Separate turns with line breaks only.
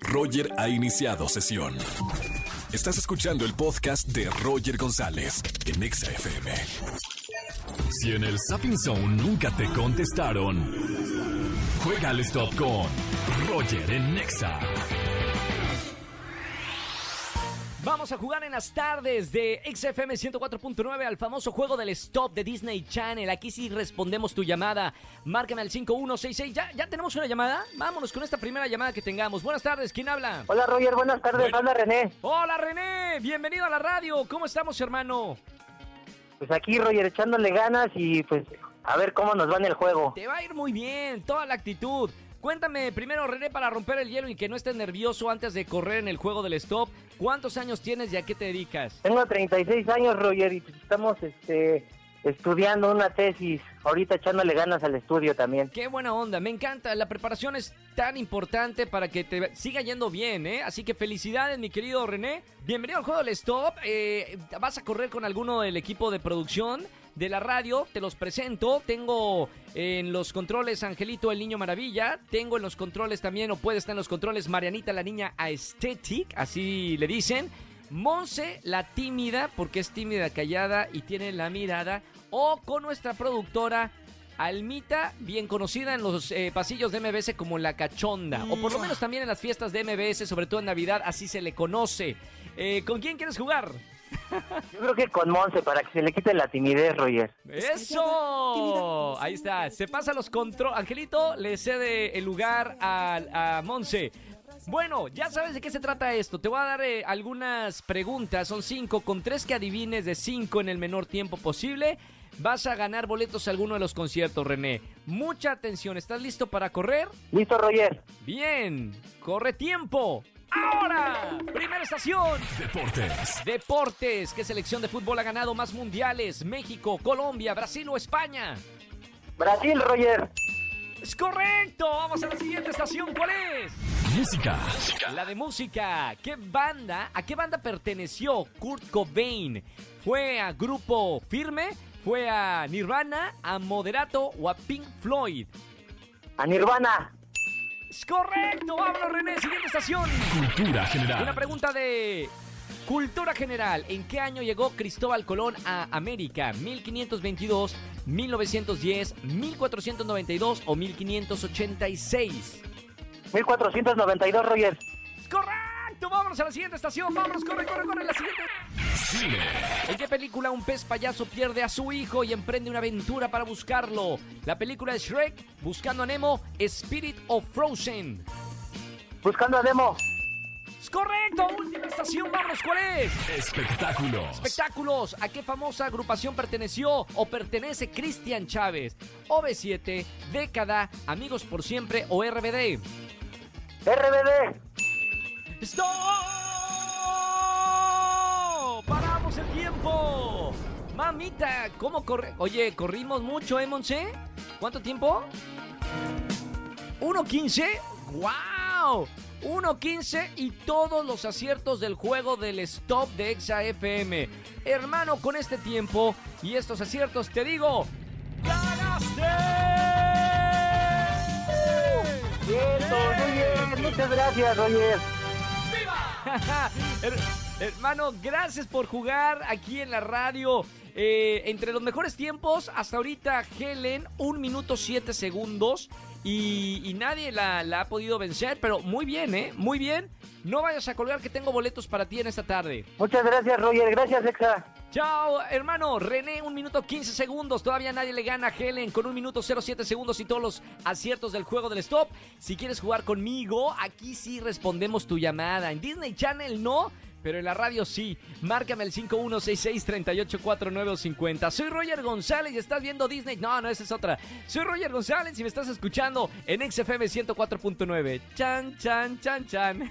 Roger ha iniciado sesión. Estás escuchando el podcast de Roger González en Exa FM. Si en el Sapping Zone nunca te contestaron, juega al stop con Roger en Nexa.
Vamos a jugar en las tardes de XFM 104.9 al famoso juego del stop de Disney Channel. Aquí sí respondemos tu llamada. Márcame al 5166. ¿Ya, ¿Ya tenemos una llamada? Vámonos con esta primera llamada que tengamos. Buenas tardes, ¿quién habla?
Hola Roger, buenas tardes, habla René.
Hola René, bienvenido a la radio. ¿Cómo estamos, hermano?
Pues aquí Roger echándole ganas y pues a ver cómo nos va en el juego.
Te va a ir muy bien, toda la actitud. Cuéntame primero, René, para romper el hielo y que no estés nervioso antes de correr en el juego del stop. ¿Cuántos años tienes y a qué te dedicas?
Tengo 36 años Roger y estamos este estudiando una tesis, ahorita echándole ganas al estudio también.
Qué buena onda, me encanta. La preparación es tan importante para que te siga yendo bien, ¿eh? Así que felicidades, mi querido René. Bienvenido al juego del stop. Eh, ¿Vas a correr con alguno del equipo de producción? De la radio, te los presento. Tengo en los controles Angelito el Niño Maravilla. Tengo en los controles también, o puede estar en los controles Marianita la Niña Aesthetic, así le dicen. Monse la tímida, porque es tímida, callada y tiene la mirada. O con nuestra productora Almita, bien conocida en los eh, pasillos de MBS como la cachonda. O por lo menos también en las fiestas de MBS, sobre todo en Navidad, así se le conoce. Eh, ¿Con quién quieres jugar?
Yo creo que con Monse, para que se le quite la timidez, Roger.
¡Eso! Ahí está. Se pasa los controles. Angelito le cede el lugar a, a Monse. Bueno, ya sabes de qué se trata esto. Te voy a dar eh, algunas preguntas. Son cinco. Con tres que adivines de cinco en el menor tiempo posible, vas a ganar boletos a alguno de los conciertos, René. Mucha atención. ¿Estás listo para correr?
Listo, Roger.
Bien. Corre tiempo. Ahora, primera estación.
Deportes.
Deportes. ¿Qué selección de fútbol ha ganado más mundiales? México, Colombia, Brasil o España.
Brasil, Roger.
Es correcto. Vamos a la siguiente estación. ¿Cuál es?
Música.
La de música. ¿Qué banda? ¿A qué banda perteneció Kurt Cobain? ¿Fue a Grupo Firme? ¿Fue a Nirvana, a Moderato o a Pink Floyd?
A Nirvana.
Es correcto. Vámonos, René. Siguiente estación.
Cultura general.
Una pregunta de cultura general. ¿En qué año llegó Cristóbal Colón a América? ¿1522, 1910, 1492 o 1586?
1492, Roger.
¡Correcto! Vámonos a la siguiente estación. Vámonos, corre, corre, corre. La siguiente.
Cine.
¿En qué película un pez payaso pierde a su hijo y emprende una aventura para buscarlo? La película es Shrek, Buscando a Nemo, Spirit of Frozen.
Buscando a Demo.
¡Es correcto! Última estación, vámonos, ¿cuál es?
Espectáculos.
Espectáculos. ¿A qué famosa agrupación perteneció o pertenece Cristian Chávez? OV7, Década, Amigos por Siempre o RBD.
RBD.
¡Stop! ¡Paramos el tiempo! Mamita, ¿cómo corre? Oye, corrimos mucho, ¿eh, Monse? ¿Cuánto tiempo? ¿1.15? ¡Wow! 1.15 y todos los aciertos del juego del stop de Exa FM. Hermano, con este tiempo y estos aciertos te digo, ¡ganaste!
Bien. Muchas gracias, Roger.
Her- Hermano, gracias por jugar aquí en la radio. Eh, entre los mejores tiempos, hasta ahorita Helen, un minuto siete segundos. Y, y nadie la, la ha podido vencer, pero muy bien, ¿eh? Muy bien. No vayas a colgar que tengo boletos para ti en esta tarde.
Muchas gracias, Roger. Gracias, Exa.
Chao, hermano. René, un minuto 15 segundos. Todavía nadie le gana a Helen con un minuto 07 segundos y todos los aciertos del juego del stop. Si quieres jugar conmigo, aquí sí respondemos tu llamada. En Disney Channel no. Pero en la radio sí. Márcame el 5166-384950. Soy Roger González y estás viendo Disney. No, no, esa es otra. Soy Roger González y me estás escuchando en XFM 104.9. Chan, chan, chan, chan.